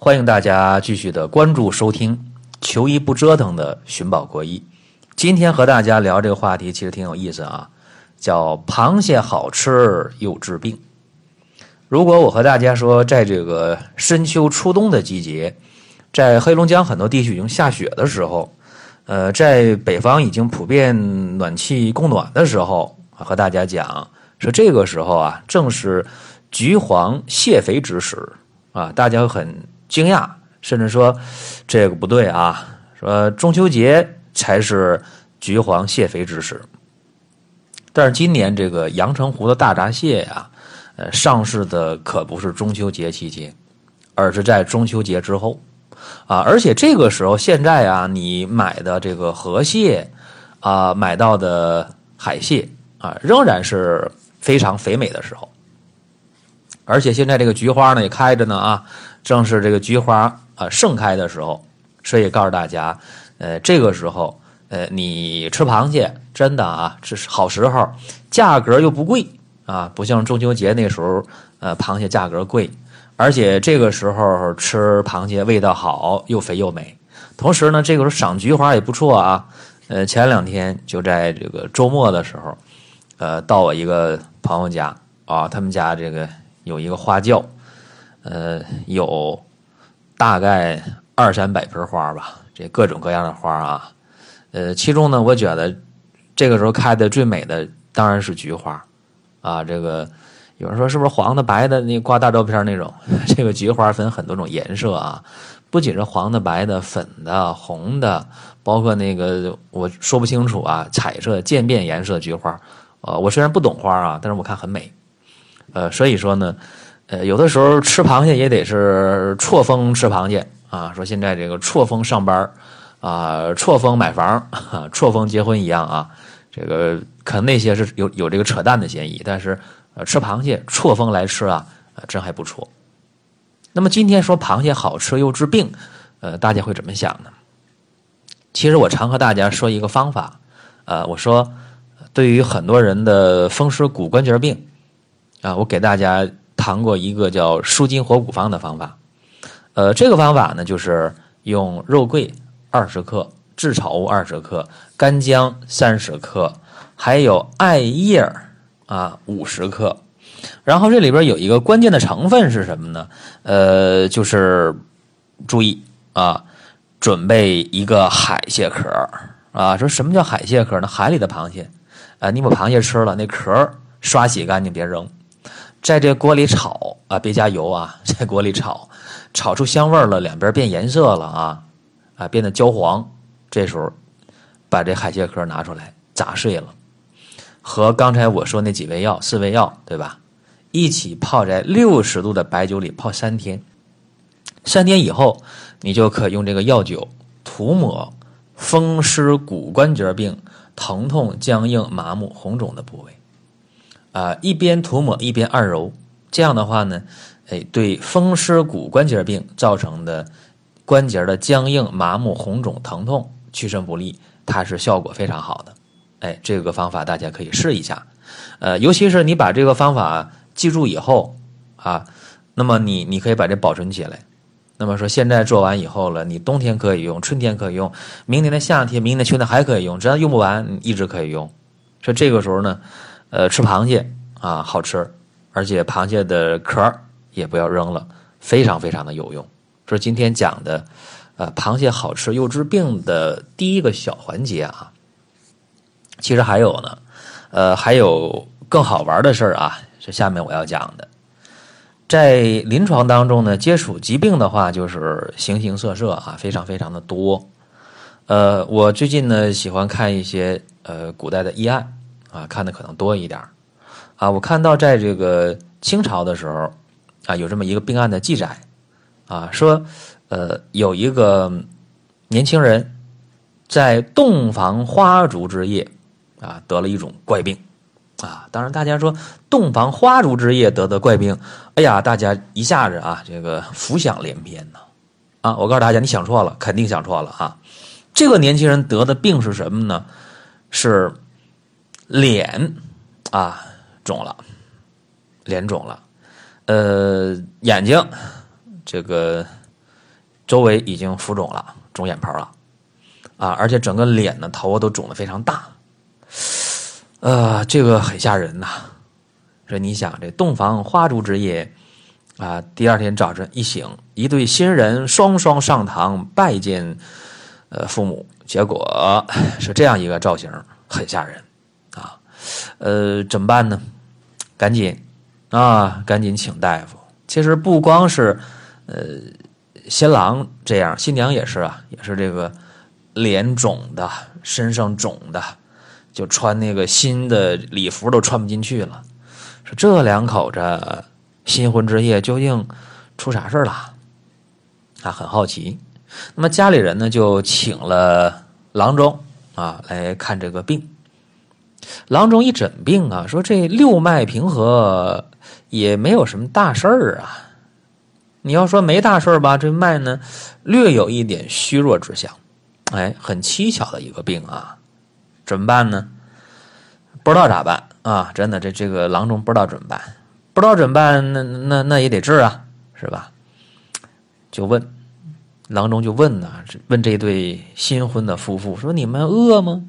欢迎大家继续的关注收听“求医不折腾”的寻宝国医。今天和大家聊这个话题，其实挺有意思啊，叫“螃蟹好吃又治病”。如果我和大家说，在这个深秋初冬的季节，在黑龙江很多地区已经下雪的时候，呃，在北方已经普遍暖气供暖的时候，和大家讲说，这个时候啊，正是橘黄蟹肥之时啊，大家很惊讶，甚至说这个不对啊，说中秋节才是橘黄蟹肥之时。但是今年这个阳澄湖的大闸蟹呀。呃，上市的可不是中秋节期间，而是在中秋节之后，啊，而且这个时候现在啊，你买的这个河蟹，啊，买到的海蟹啊，仍然是非常肥美的时候，而且现在这个菊花呢也开着呢啊，正是这个菊花啊盛开的时候，所以告诉大家，呃，这个时候，呃，你吃螃蟹真的啊，这是好时候，价格又不贵。啊，不像中秋节那时候，呃，螃蟹价格贵，而且这个时候吃螃蟹味道好，又肥又美。同时呢，这个时候赏菊花也不错啊。呃，前两天就在这个周末的时候，呃，到我一个朋友家啊，他们家这个有一个花轿，呃，有大概二三百盆花吧，这各种各样的花啊。呃，其中呢，我觉得这个时候开的最美的当然是菊花。啊，这个有人说是不是黄的、白的？那挂大照片那种，这个菊花分很多种颜色啊，不仅是黄的、白的、粉的、红的，包括那个我说不清楚啊，彩色渐变颜色菊花。呃，我虽然不懂花啊，但是我看很美。呃，所以说呢，呃，有的时候吃螃蟹也得是错峰吃螃蟹啊。说现在这个错峰上班啊，错峰买房，错峰结婚一样啊。这个可能那些是有有这个扯淡的嫌疑，但是呃，吃螃蟹错峰来吃啊，呃，真还不错。那么今天说螃蟹好吃又治病，呃，大家会怎么想呢？其实我常和大家说一个方法，呃，我说对于很多人的风湿骨关节病啊，我给大家谈过一个叫舒筋活骨方的方法。呃，这个方法呢，就是用肉桂二十克。炙炒物二十克，干姜三十克，还有艾叶啊五十克。然后这里边有一个关键的成分是什么呢？呃，就是注意啊，准备一个海蟹壳啊。说什么叫海蟹壳呢？海里的螃蟹啊，你把螃蟹吃了，那壳刷洗干净，别扔，在这锅里炒啊，别加油啊，在锅里炒，炒出香味了，两边变颜色了啊啊，变得焦黄。这时候，把这海蟹壳拿出来砸碎了，和刚才我说那几味药、四味药，对吧？一起泡在六十度的白酒里泡三天。三天以后，你就可用这个药酒涂抹风湿骨关节病、疼痛、僵硬、麻木、红肿的部位。啊，一边涂抹一边按揉，这样的话呢，哎，对风湿骨关节病造成的关节的僵硬、麻木、红肿、疼痛。去身不利，它是效果非常好的。哎，这个方法大家可以试一下。呃，尤其是你把这个方法记住以后啊，那么你你可以把这保存起来。那么说现在做完以后了，你冬天可以用，春天可以用，明年的夏天、明年的秋天还可以用，只要用不完，一直可以用。说这个时候呢，呃，吃螃蟹啊好吃，而且螃蟹的壳也不要扔了，非常非常的有用。这是今天讲的。呃，螃蟹好吃又治病的第一个小环节啊，其实还有呢，呃，还有更好玩的事儿啊，是下面我要讲的。在临床当中呢，接触疾病的话，就是形形色色啊，非常非常的多。呃，我最近呢喜欢看一些呃古代的医案啊，看的可能多一点啊。我看到在这个清朝的时候啊，有这么一个病案的记载啊，说。呃，有一个年轻人在洞房花烛之夜啊，得了一种怪病啊。当然，大家说洞房花烛之夜得的怪病，哎呀，大家一下子啊，这个浮想联翩呐啊！我告诉大家，你想错了，肯定想错了啊！这个年轻人得的病是什么呢？是脸啊肿了，脸肿了，呃，眼睛这个。周围已经浮肿了，肿眼泡了，啊，而且整个脸呢头都肿得非常大，呃，这个很吓人呐。说你想，这洞房花烛之夜，啊，第二天早晨一醒，一对新人双双上堂拜见，呃，父母，结果是这样一个造型，很吓人，呃，怎么办呢？赶紧啊，赶紧请大夫。其实不光是呃新郎这样，新娘也是啊，也是这个脸肿的，身上肿的，就穿那个新的礼服都穿不进去了。说这两口子新婚之夜究竟出啥事了？啊，很好奇。那么家里人呢，就请了郎中啊来看这个病。郎中一诊病啊，说这六脉平和，也没有什么大事儿啊。你要说没大事儿吧，这脉呢略有一点虚弱之象，哎，很蹊跷的一个病啊。怎么办呢？不知道咋办。啊，真的，这这个郎中不知道怎么办，不知道怎么办，那那那也得治啊，是吧？就问郎中，就问呐，问这对新婚的夫妇说：“你们饿吗？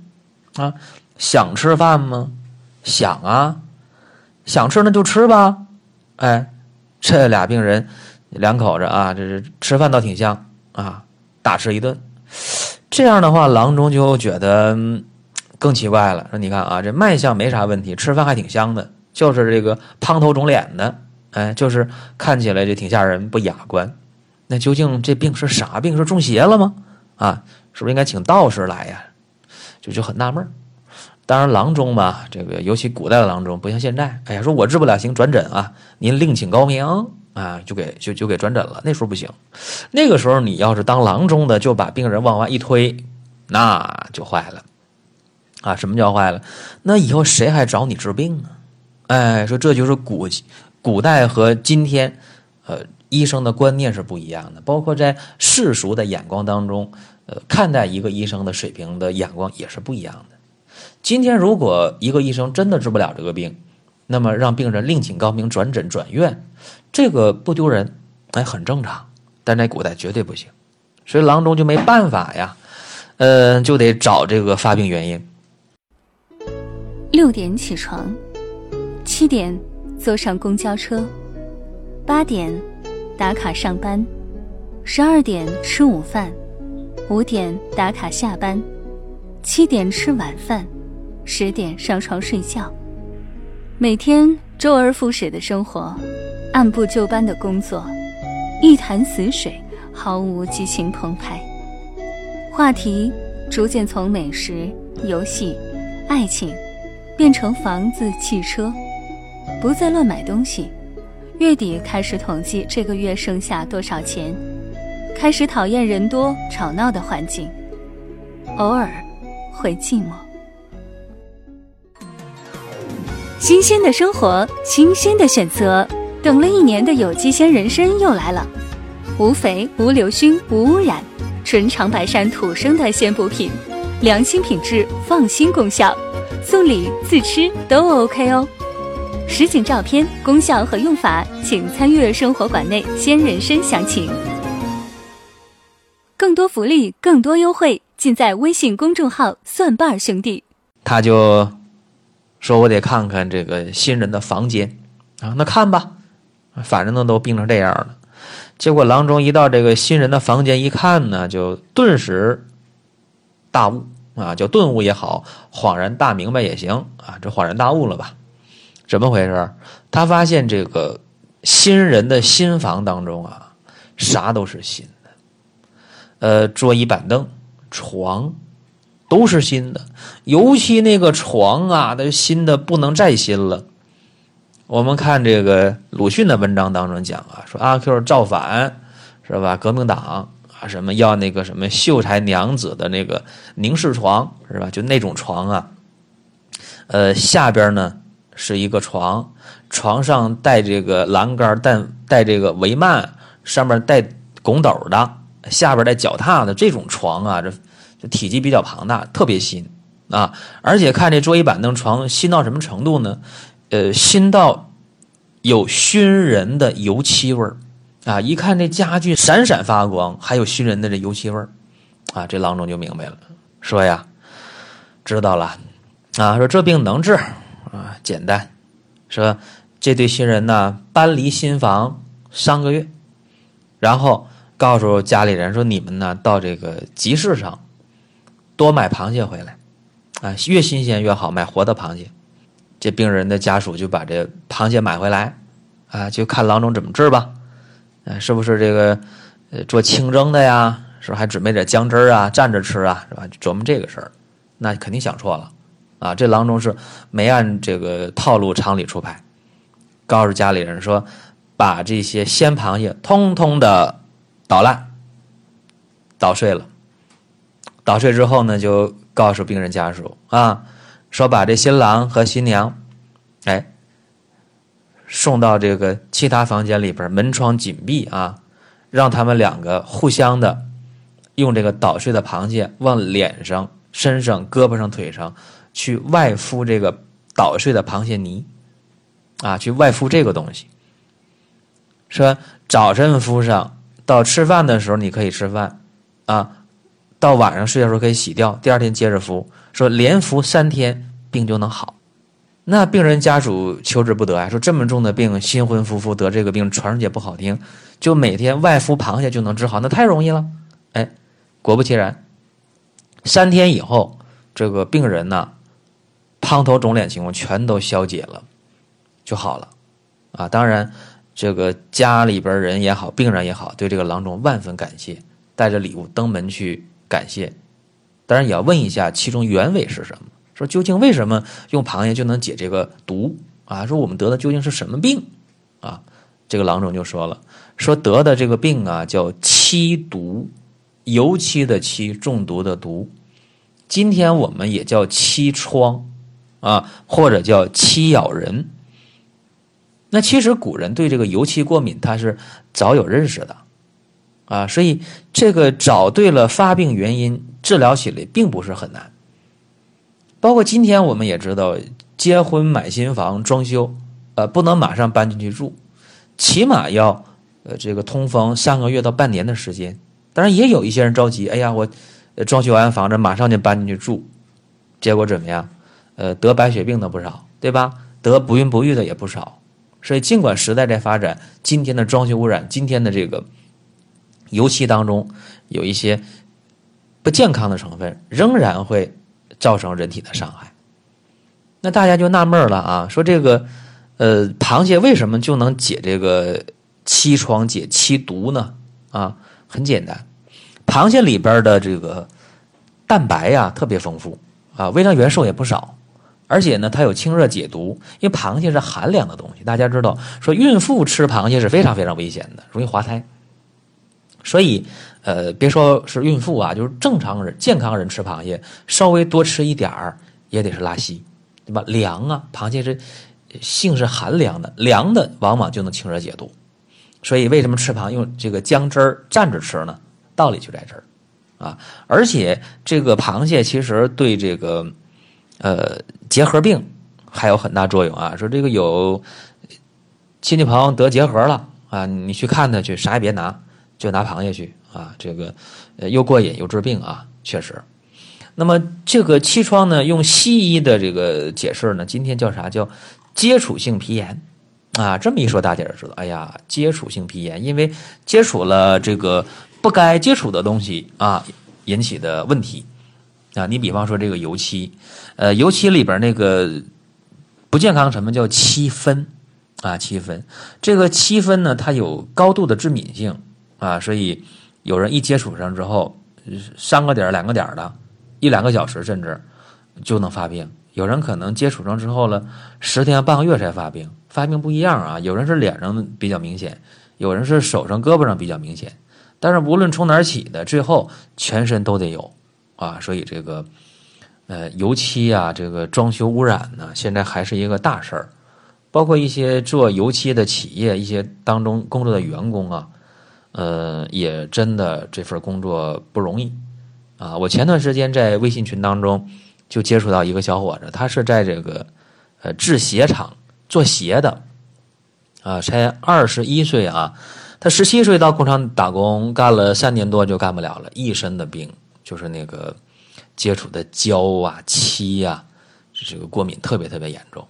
啊，想吃饭吗？想啊，想吃那就吃吧。”哎，这俩病人两口子啊，这是吃饭倒挺香啊，大吃一顿。这样的话，郎中就觉得。更奇怪了，说你看啊，这脉象没啥问题，吃饭还挺香的，就是这个胖头肿脸的，哎，就是看起来就挺吓人，不雅观。那究竟这病是啥病？是中邪了吗？啊，是不是应该请道士来呀？就就很纳闷。当然，郎中嘛，这个尤其古代的郎中，不像现在，哎呀，说我治不了，行转诊啊，您另请高明啊，就给就就给转诊了。那时候不行，那个时候你要是当郎中的，就把病人往外一推，那就坏了。啊，什么叫坏了？那以后谁还找你治病啊？哎，说这就是古古代和今天，呃，医生的观念是不一样的，包括在世俗的眼光当中，呃，看待一个医生的水平的眼光也是不一样的。今天如果一个医生真的治不了这个病，那么让病人另请高明转诊转院，这个不丢人，哎，很正常。但在古代绝对不行，所以郎中就没办法呀，呃，就得找这个发病原因。六点起床，七点坐上公交车，八点打卡上班，十二点吃午饭，五点打卡下班，七点吃晚饭，十点上床睡觉。每天周而复始的生活，按部就班的工作，一潭死水，毫无激情澎湃。话题逐渐从美食、游戏、爱情。变成房子、汽车，不再乱买东西。月底开始统计这个月剩下多少钱，开始讨厌人多吵闹的环境，偶尔会寂寞。新鲜的生活，新鲜的选择。等了一年的有机鲜人参又来了，无肥、无硫熏、无污染，纯长白山土生的鲜补品，良心品质，放心功效。送礼自吃都 OK 哦，实景照片、功效和用法，请参阅生活馆内鲜人参详情。更多福利、更多优惠，尽在微信公众号“蒜瓣兄弟”。他就说：“我得看看这个新人的房间啊，那看吧，反正呢都病成这样了。”结果郎中一到这个新人的房间一看呢，就顿时大悟。啊，叫顿悟也好，恍然大明白也行啊，这恍然大悟了吧？怎么回事？他发现这个新人的新房当中啊，啥都是新的，呃，桌椅板凳、床都是新的，尤其那个床啊，那新的不能再新了。我们看这个鲁迅的文章当中讲啊，说阿 Q 造反是吧？革命党。啊，什么要那个什么秀才娘子的那个凝视床是吧？就那种床啊，呃，下边呢是一个床，床上带这个栏杆，带带这个帷幔，上面带拱斗的，下边带脚踏的这种床啊，这这体积比较庞大，特别新啊！而且看这桌椅板凳床新到什么程度呢？呃，新到有熏人的油漆味儿。啊，一看这家具闪闪发光，还有熏人的这油漆味儿，啊，这郎中就明白了，说呀，知道了，啊，说这病能治，啊，简单，说这对新人呢搬离新房三个月，然后告诉家里人说，你们呢到这个集市上多买螃蟹回来，啊，越新鲜越好，买活的螃蟹。这病人的家属就把这螃蟹买回来，啊，就看郎中怎么治吧。啊，是不是这个做清蒸的呀？是不是还准备点姜汁啊，蘸着吃啊？是吧？琢磨这个事儿，那肯定想错了啊！这郎中是没按这个套路常理出牌，告诉家里人说，把这些鲜螃蟹通通的捣烂、捣碎了。捣碎之后呢，就告诉病人家属啊，说把这新郎和新娘，哎。送到这个其他房间里边，门窗紧闭啊，让他们两个互相的用这个捣碎的螃蟹往脸上、身上、胳膊上、腿上去外敷这个捣碎的螃蟹泥啊，去外敷这个东西。说早晨敷上，到吃饭的时候你可以吃饭啊，到晚上睡觉时候可以洗掉，第二天接着敷。说连敷三天，病就能好。那病人家属求之不得啊，说这么重的病，新婚夫妇得这个病，传出去不好听，就每天外敷螃蟹就能治好，那太容易了。哎，果不其然，三天以后，这个病人呢，胖头肿脸情况全都消解了，就好了。啊，当然，这个家里边人也好，病人也好，对这个郎中万分感谢，带着礼物登门去感谢。当然也要问一下其中原委是什么。说究竟为什么用螃蟹就能解这个毒啊？说我们得的究竟是什么病啊？这个郎中就说了，说得的这个病啊叫漆毒，油漆的漆，中毒的毒。今天我们也叫漆疮啊，或者叫漆咬人。那其实古人对这个油漆过敏，他是早有认识的啊，所以这个找对了发病原因，治疗起来并不是很难。包括今天我们也知道，结婚买新房装修，呃，不能马上搬进去住，起码要呃这个通风三个月到半年的时间。当然也有一些人着急，哎呀，我装修完房子马上就搬进去住，结果怎么样？呃，得白血病的不少，对吧？得不孕不育的也不少。所以尽管时代在发展，今天的装修污染，今天的这个油漆当中有一些不健康的成分，仍然会。造成人体的伤害，那大家就纳闷了啊，说这个，呃，螃蟹为什么就能解这个漆疮、解漆毒呢？啊，很简单，螃蟹里边的这个蛋白呀特别丰富啊，微量元素也不少，而且呢，它有清热解毒。因为螃蟹是寒凉的东西，大家知道，说孕妇吃螃蟹是非常非常危险的，容易滑胎，所以。呃，别说是孕妇啊，就是正常人、健康人吃螃蟹，稍微多吃一点儿也得是拉稀，对吧？凉啊，螃蟹是性是寒凉的，凉的往往就能清热解毒。所以为什么吃螃蟹用这个姜汁儿蘸着吃呢？道理就在这儿啊！而且这个螃蟹其实对这个呃结核病还有很大作用啊。说这个有亲戚朋友得结核了啊，你去看他去，啥也别拿，就拿螃蟹去。啊，这个呃又过瘾又治病啊，确实。那么这个气疮呢，用西医的这个解释呢，今天叫啥？叫接触性皮炎啊。这么一说，大家就知道，哎呀，接触性皮炎，因为接触了这个不该接触的东西啊，引起的问题啊。你比方说这个油漆，呃，油漆里边那个不健康成分叫漆酚啊，漆酚。这个漆酚呢，它有高度的致敏性啊，所以。有人一接触上之后，三个点两个点的，一两个小时甚至就能发病。有人可能接触上之后了，十天半个月才发病。发病不一样啊，有人是脸上比较明显，有人是手上胳膊上比较明显。但是无论从哪儿起的，最后全身都得有啊。所以这个呃油漆啊，这个装修污染呢，现在还是一个大事儿。包括一些做油漆的企业，一些当中工作的员工啊。呃，也真的这份工作不容易啊！我前段时间在微信群当中就接触到一个小伙子，他是在这个呃制鞋厂做鞋的啊，才二十一岁啊，他十七岁到工厂打工，干了三年多就干不了了，一身的病，就是那个接触的胶啊、漆呀，这个过敏特别特别严重。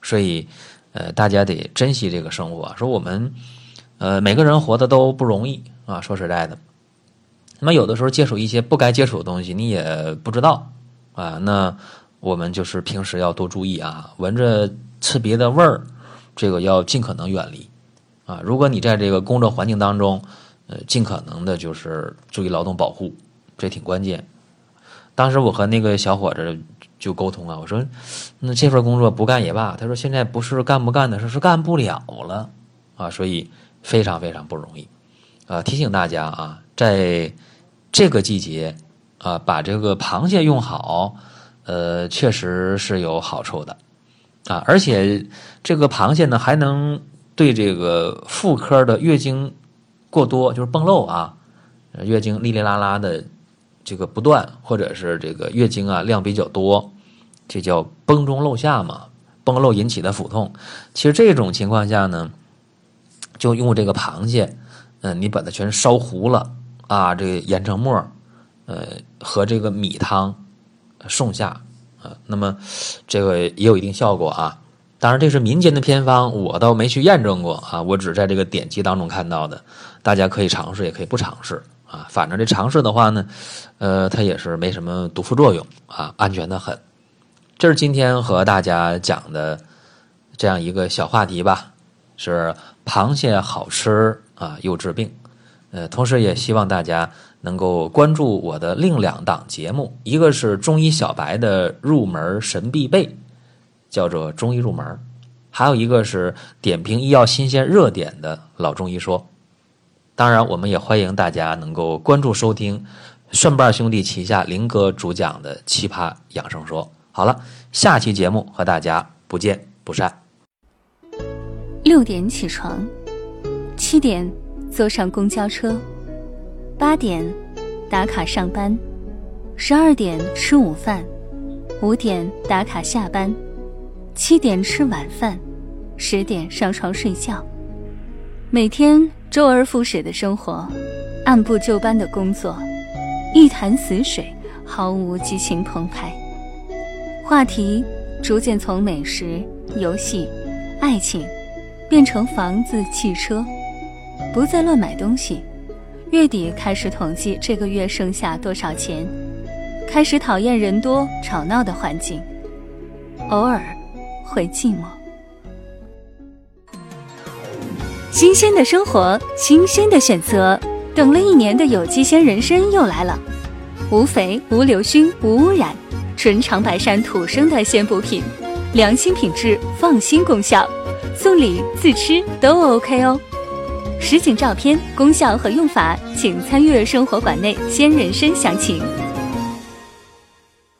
所以，呃，大家得珍惜这个生活。说我们，呃，每个人活的都不容易啊。说实在的，那么有的时候接触一些不该接触的东西，你也不知道啊。那我们就是平时要多注意啊，闻着刺鼻的味儿，这个要尽可能远离。啊，如果你在这个工作环境当中，呃，尽可能的就是注意劳动保护，这挺关键。当时我和那个小伙子就沟通啊，我说，那这份工作不干也罢。他说现在不是干不干的事，是干不了了啊，所以非常非常不容易。啊，提醒大家啊，在这个季节啊，把这个螃蟹用好，呃，确实是有好处的啊，而且这个螃蟹呢还能。对这个妇科的月经过多，就是崩漏啊，月经哩哩啦啦的这个不断，或者是这个月经啊量比较多，这叫崩中漏下嘛，崩漏引起的腹痛。其实这种情况下呢，就用这个螃蟹，嗯，你把它全烧糊了啊，这个研成沫，呃，和这个米汤送下啊，那么这个也有一定效果啊。当然，这是民间的偏方，我倒没去验证过啊，我只在这个典籍当中看到的。大家可以尝试，也可以不尝试啊。反正这尝试的话呢，呃，它也是没什么毒副作用啊，安全的很。这是今天和大家讲的这样一个小话题吧，是螃蟹好吃啊，又治病。呃，同时也希望大家能够关注我的另两档节目，一个是中医小白的入门神必备。叫做中医入门，还有一个是点评医药新鲜热点的老中医说。当然，我们也欢迎大家能够关注收听顺瓣兄弟旗下林哥主讲的奇葩养生说。好了，下期节目和大家不见不散。六点起床，七点坐上公交车，八点打卡上班，十二点吃午饭，五点打卡下班。七点吃晚饭，十点上床睡觉，每天周而复始的生活，按部就班的工作，一潭死水，毫无激情澎湃。话题逐渐从美食、游戏、爱情，变成房子、汽车，不再乱买东西。月底开始统计这个月剩下多少钱，开始讨厌人多吵闹的环境，偶尔。会寂寞。新鲜的生活，新鲜的选择。等了一年的有机鲜人参又来了，无肥、无硫熏、无污染，纯长白山土生的鲜补品，良心品质，放心功效，送礼自吃都 OK 哦。实景照片、功效和用法，请参阅生活馆内鲜人参详情。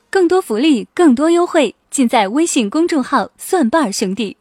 更多福利，更多优惠。尽在微信公众号“蒜瓣兄弟”。